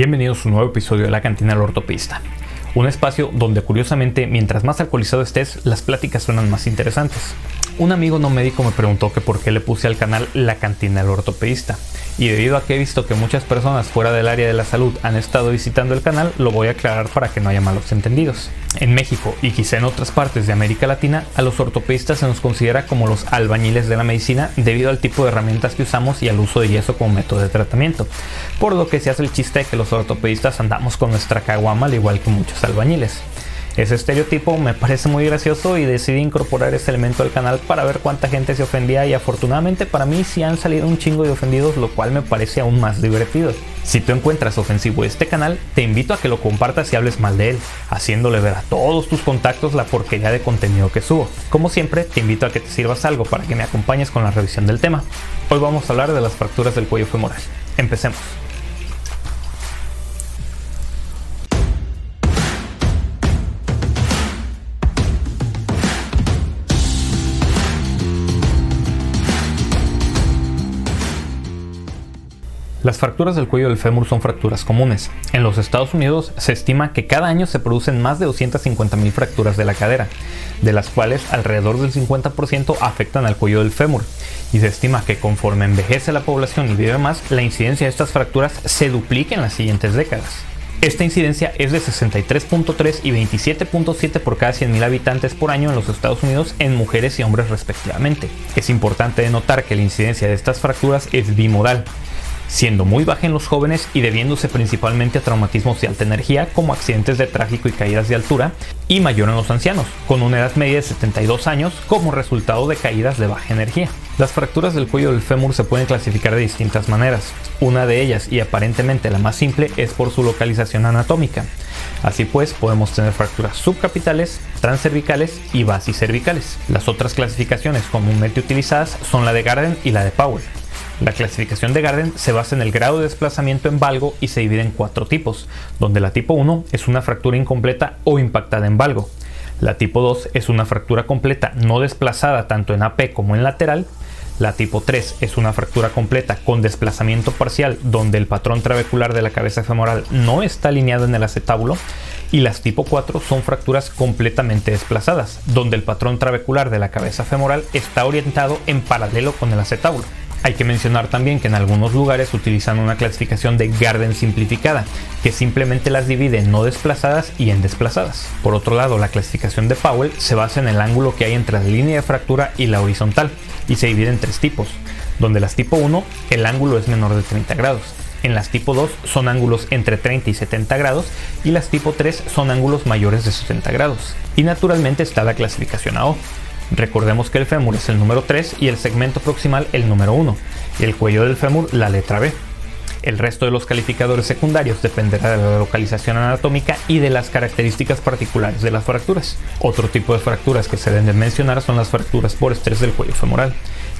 Bienvenidos a un nuevo episodio de La Cantina del Ortopista. Un espacio donde curiosamente mientras más alcoholizado estés, las pláticas suenan más interesantes. Un amigo no médico me preguntó que por qué le puse al canal La Cantina del Ortopedista. Y debido a que he visto que muchas personas fuera del área de la salud han estado visitando el canal, lo voy a aclarar para que no haya malos entendidos. En México y quizá en otras partes de América Latina, a los ortopedistas se nos considera como los albañiles de la medicina debido al tipo de herramientas que usamos y al uso de yeso como método de tratamiento. Por lo que se hace el chiste de que los ortopedistas andamos con nuestra caguama al igual que muchos albañiles. Ese estereotipo me parece muy gracioso y decidí incorporar ese elemento al canal para ver cuánta gente se ofendía y afortunadamente para mí sí han salido un chingo de ofendidos, lo cual me parece aún más divertido. Si tú encuentras ofensivo este canal, te invito a que lo compartas y hables mal de él, haciéndole ver a todos tus contactos la porquería de contenido que subo. Como siempre, te invito a que te sirvas algo para que me acompañes con la revisión del tema. Hoy vamos a hablar de las fracturas del cuello femoral. Empecemos. Las fracturas del cuello del fémur son fracturas comunes. En los Estados Unidos se estima que cada año se producen más de 250.000 fracturas de la cadera, de las cuales alrededor del 50% afectan al cuello del fémur. Y se estima que conforme envejece la población y vive más, la incidencia de estas fracturas se duplica en las siguientes décadas. Esta incidencia es de 63.3 y 27.7 por cada 100.000 habitantes por año en los Estados Unidos en mujeres y hombres respectivamente. Es importante notar que la incidencia de estas fracturas es bimodal, siendo muy baja en los jóvenes y debiéndose principalmente a traumatismos de alta energía como accidentes de tráfico y caídas de altura, y mayor en los ancianos, con una edad media de 72 años como resultado de caídas de baja energía. Las fracturas del cuello del fémur se pueden clasificar de distintas maneras. Una de ellas, y aparentemente la más simple, es por su localización anatómica. Así pues, podemos tener fracturas subcapitales, transcervicales y basicervicales. Las otras clasificaciones comúnmente utilizadas son la de Garden y la de Powell. La clasificación de Garden se basa en el grado de desplazamiento en valgo y se divide en cuatro tipos, donde la tipo 1 es una fractura incompleta o impactada en valgo. La tipo 2 es una fractura completa no desplazada tanto en AP como en lateral. La tipo 3 es una fractura completa con desplazamiento parcial donde el patrón trabecular de la cabeza femoral no está alineado en el acetábulo. Y las tipo 4 son fracturas completamente desplazadas, donde el patrón trabecular de la cabeza femoral está orientado en paralelo con el acetábulo. Hay que mencionar también que en algunos lugares utilizan una clasificación de Garden simplificada, que simplemente las divide en no desplazadas y en desplazadas. Por otro lado, la clasificación de Powell se basa en el ángulo que hay entre la línea de fractura y la horizontal, y se divide en tres tipos, donde las tipo 1 el ángulo es menor de 30 grados, en las tipo 2 son ángulos entre 30 y 70 grados y las tipo 3 son ángulos mayores de 70 grados. Y naturalmente está la clasificación AO, Recordemos que el fémur es el número 3 y el segmento proximal el número 1, y el cuello del fémur la letra B. El resto de los calificadores secundarios dependerá de la localización anatómica y de las características particulares de las fracturas. Otro tipo de fracturas que se deben de mencionar son las fracturas por estrés del cuello femoral,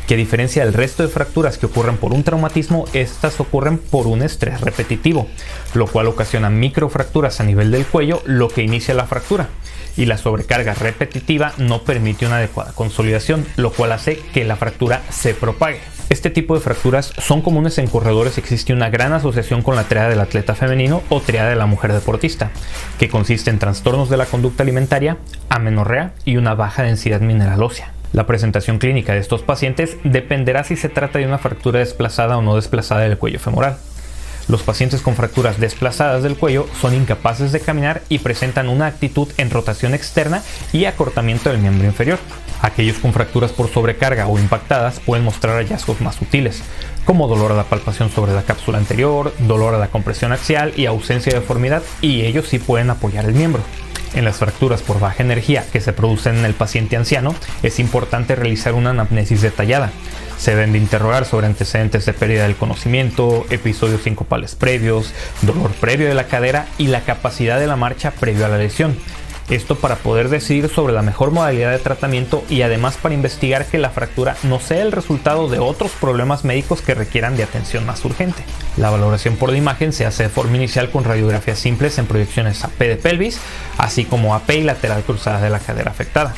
que diferencia del resto de fracturas que ocurren por un traumatismo, estas ocurren por un estrés repetitivo, lo cual ocasiona microfracturas a nivel del cuello, lo que inicia la fractura y la sobrecarga repetitiva no permite una adecuada consolidación, lo cual hace que la fractura se propague. Este tipo de fracturas son comunes en corredores existe una gran asociación con la triada del atleta femenino o triada de la mujer deportista, que consiste en trastornos de la conducta alimentaria, amenorrea y una baja densidad mineral ósea. La presentación clínica de estos pacientes dependerá si se trata de una fractura desplazada o no desplazada del cuello femoral. Los pacientes con fracturas desplazadas del cuello son incapaces de caminar y presentan una actitud en rotación externa y acortamiento del miembro inferior. Aquellos con fracturas por sobrecarga o impactadas pueden mostrar hallazgos más sutiles, como dolor a la palpación sobre la cápsula anterior, dolor a la compresión axial y ausencia de deformidad, y ellos sí pueden apoyar el miembro. En las fracturas por baja energía que se producen en el paciente anciano, es importante realizar una anamnesis detallada. Se deben de interrogar sobre antecedentes de pérdida del conocimiento, episodios sincopales previos, dolor previo de la cadera y la capacidad de la marcha previo a la lesión. Esto para poder decidir sobre la mejor modalidad de tratamiento y además para investigar que la fractura no sea el resultado de otros problemas médicos que requieran de atención más urgente. La valoración por la imagen se hace de forma inicial con radiografías simples en proyecciones AP de pelvis, así como AP y lateral cruzada de la cadera afectada.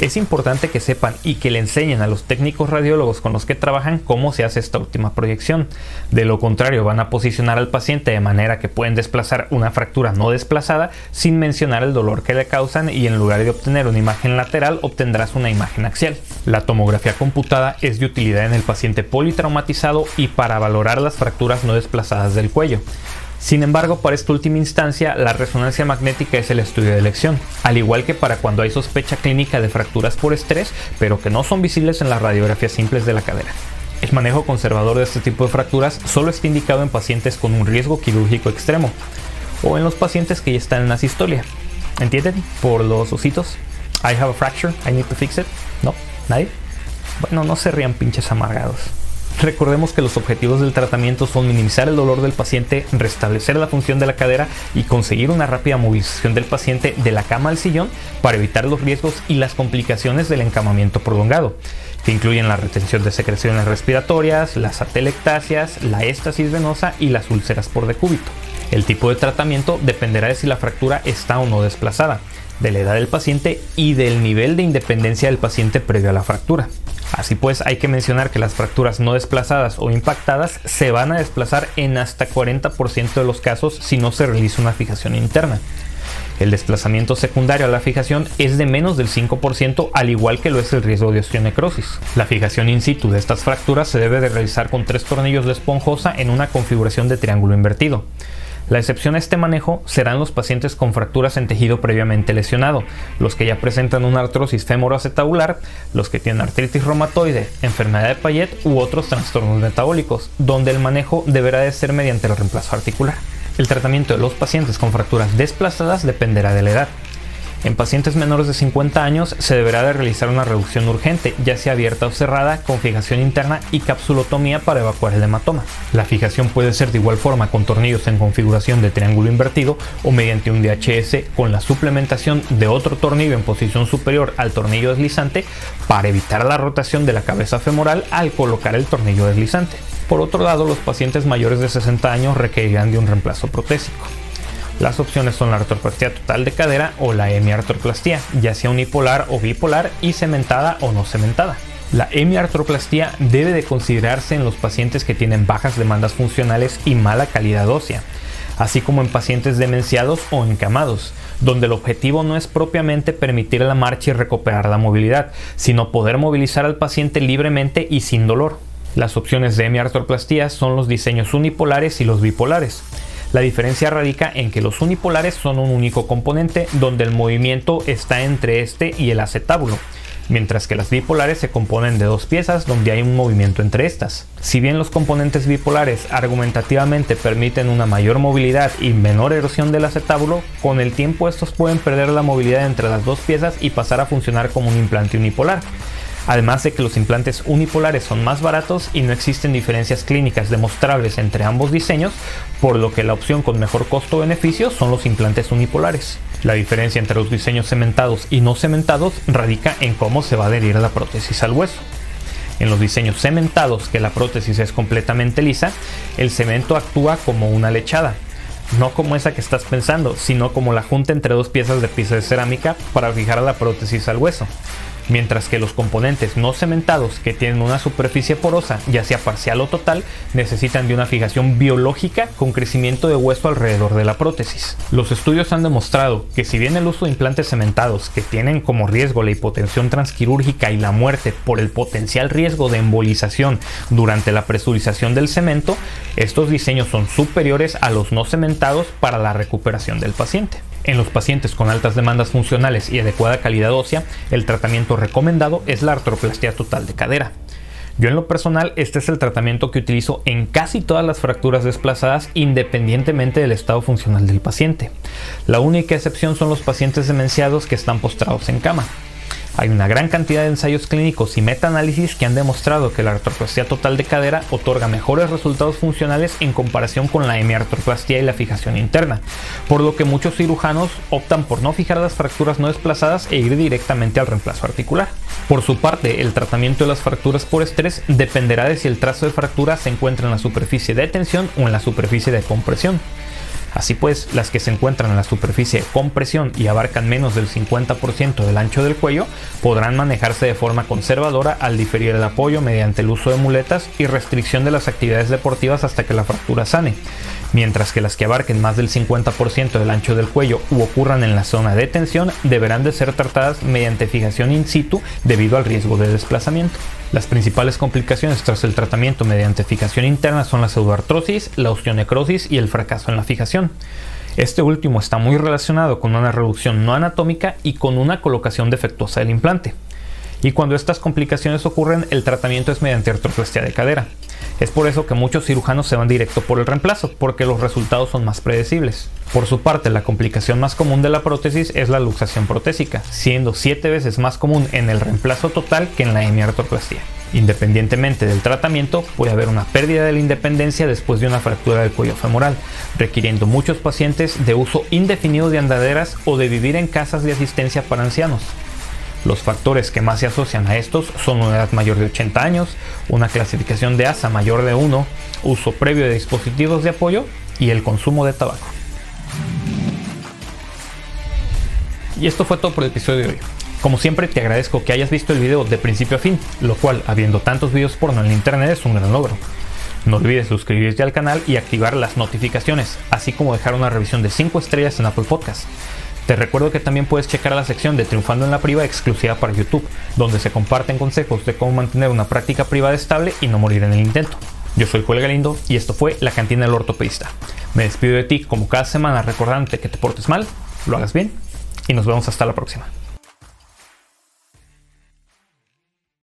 Es importante que sepan y que le enseñen a los técnicos radiólogos con los que trabajan cómo se hace esta última proyección. De lo contrario, van a posicionar al paciente de manera que pueden desplazar una fractura no desplazada sin mencionar el dolor que le causan y en lugar de obtener una imagen lateral obtendrás una imagen axial. La tomografía computada es de utilidad en el paciente politraumatizado y para valorar las fracturas no desplazadas del cuello. Sin embargo, para esta última instancia, la resonancia magnética es el estudio de elección, al igual que para cuando hay sospecha clínica de fracturas por estrés, pero que no son visibles en las radiografías simples de la cadera. El manejo conservador de este tipo de fracturas solo está indicado en pacientes con un riesgo quirúrgico extremo o en los pacientes que ya están en la sistolia. ¿Entienden? Por los ositos. I have a fracture, I need to fix it. ¿No? ¿Nadie? Bueno, no se rían pinches amargados. Recordemos que los objetivos del tratamiento son minimizar el dolor del paciente, restablecer la función de la cadera y conseguir una rápida movilización del paciente de la cama al sillón para evitar los riesgos y las complicaciones del encamamiento prolongado, que incluyen la retención de secreciones respiratorias, las atelectasias, la éstasis venosa y las úlceras por decúbito. El tipo de tratamiento dependerá de si la fractura está o no desplazada, de la edad del paciente y del nivel de independencia del paciente previo a la fractura. Así pues, hay que mencionar que las fracturas no desplazadas o impactadas se van a desplazar en hasta 40% de los casos si no se realiza una fijación interna. El desplazamiento secundario a la fijación es de menos del 5%, al igual que lo es el riesgo de osteonecrosis. La fijación in situ de estas fracturas se debe de realizar con tres tornillos de esponjosa en una configuración de triángulo invertido. La excepción a este manejo serán los pacientes con fracturas en tejido previamente lesionado, los que ya presentan una artrosis femoroacetabular, los que tienen artritis reumatoide, enfermedad de Payet u otros trastornos metabólicos, donde el manejo deberá de ser mediante el reemplazo articular. El tratamiento de los pacientes con fracturas desplazadas dependerá de la edad. En pacientes menores de 50 años se deberá de realizar una reducción urgente, ya sea abierta o cerrada, con fijación interna y capsulotomía para evacuar el hematoma. La fijación puede ser de igual forma con tornillos en configuración de triángulo invertido o mediante un DHS con la suplementación de otro tornillo en posición superior al tornillo deslizante para evitar la rotación de la cabeza femoral al colocar el tornillo deslizante. Por otro lado, los pacientes mayores de 60 años requerirán de un reemplazo protésico. Las opciones son la artroplastía total de cadera o la hemiartroplastía, ya sea unipolar o bipolar y cementada o no cementada. La hemiartroplastía debe de considerarse en los pacientes que tienen bajas demandas funcionales y mala calidad ósea, así como en pacientes demenciados o encamados, donde el objetivo no es propiamente permitir la marcha y recuperar la movilidad, sino poder movilizar al paciente libremente y sin dolor. Las opciones de hemiartroplastía son los diseños unipolares y los bipolares. La diferencia radica en que los unipolares son un único componente donde el movimiento está entre este y el acetábulo, mientras que las bipolares se componen de dos piezas donde hay un movimiento entre estas. Si bien los componentes bipolares argumentativamente permiten una mayor movilidad y menor erosión del acetábulo, con el tiempo estos pueden perder la movilidad entre las dos piezas y pasar a funcionar como un implante unipolar además de que los implantes unipolares son más baratos y no existen diferencias clínicas demostrables entre ambos diseños, por lo que la opción con mejor costo-beneficio son los implantes unipolares. La diferencia entre los diseños cementados y no cementados radica en cómo se va a adherir la prótesis al hueso. En los diseños cementados, que la prótesis es completamente lisa, el cemento actúa como una lechada, no como esa que estás pensando, sino como la junta entre dos piezas de piso de cerámica para fijar la prótesis al hueso mientras que los componentes no cementados que tienen una superficie porosa, ya sea parcial o total, necesitan de una fijación biológica con crecimiento de hueso alrededor de la prótesis. Los estudios han demostrado que si bien el uso de implantes cementados que tienen como riesgo la hipotensión transquirúrgica y la muerte por el potencial riesgo de embolización durante la presurización del cemento, estos diseños son superiores a los no cementados para la recuperación del paciente. En los pacientes con altas demandas funcionales y adecuada calidad ósea, el tratamiento recomendado es la artroplastia total de cadera. Yo en lo personal, este es el tratamiento que utilizo en casi todas las fracturas desplazadas independientemente del estado funcional del paciente. La única excepción son los pacientes demenciados que están postrados en cama. Hay una gran cantidad de ensayos clínicos y metaanálisis que han demostrado que la artroplastia total de cadera otorga mejores resultados funcionales en comparación con la hemiartroplastia y la fijación interna, por lo que muchos cirujanos optan por no fijar las fracturas no desplazadas e ir directamente al reemplazo articular. Por su parte, el tratamiento de las fracturas por estrés dependerá de si el trazo de fractura se encuentra en la superficie de tensión o en la superficie de compresión. Así pues, las que se encuentran en la superficie con presión y abarcan menos del 50% del ancho del cuello podrán manejarse de forma conservadora al diferir el apoyo mediante el uso de muletas y restricción de las actividades deportivas hasta que la fractura sane, mientras que las que abarquen más del 50% del ancho del cuello u ocurran en la zona de tensión deberán de ser tratadas mediante fijación in situ debido al riesgo de desplazamiento. Las principales complicaciones tras el tratamiento mediante fijación interna son la pseudoartrosis, la osteonecrosis y el fracaso en la fijación. Este último está muy relacionado con una reducción no anatómica y con una colocación defectuosa del implante. Y cuando estas complicaciones ocurren, el tratamiento es mediante artroplastia de cadera. Es por eso que muchos cirujanos se van directo por el reemplazo, porque los resultados son más predecibles. Por su parte, la complicación más común de la prótesis es la luxación protésica, siendo 7 veces más común en el reemplazo total que en la hemiartroplastia. Independientemente del tratamiento, puede haber una pérdida de la independencia después de una fractura del cuello femoral, requiriendo muchos pacientes de uso indefinido de andaderas o de vivir en casas de asistencia para ancianos. Los factores que más se asocian a estos son una edad mayor de 80 años, una clasificación de ASA mayor de 1, uso previo de dispositivos de apoyo y el consumo de tabaco. Y esto fue todo por el episodio de hoy. Como siempre te agradezco que hayas visto el video de principio a fin, lo cual habiendo tantos videos porno en internet es un gran logro. No olvides suscribirte al canal y activar las notificaciones, así como dejar una revisión de 5 estrellas en Apple Podcast. Te recuerdo que también puedes checar la sección de Triunfando en la Priva exclusiva para YouTube, donde se comparten consejos de cómo mantener una práctica privada estable y no morir en el intento. Yo soy Joel Galindo y esto fue La Cantina del Ortopedista. Me despido de ti como cada semana recordándote que te portes mal, lo hagas bien y nos vemos hasta la próxima.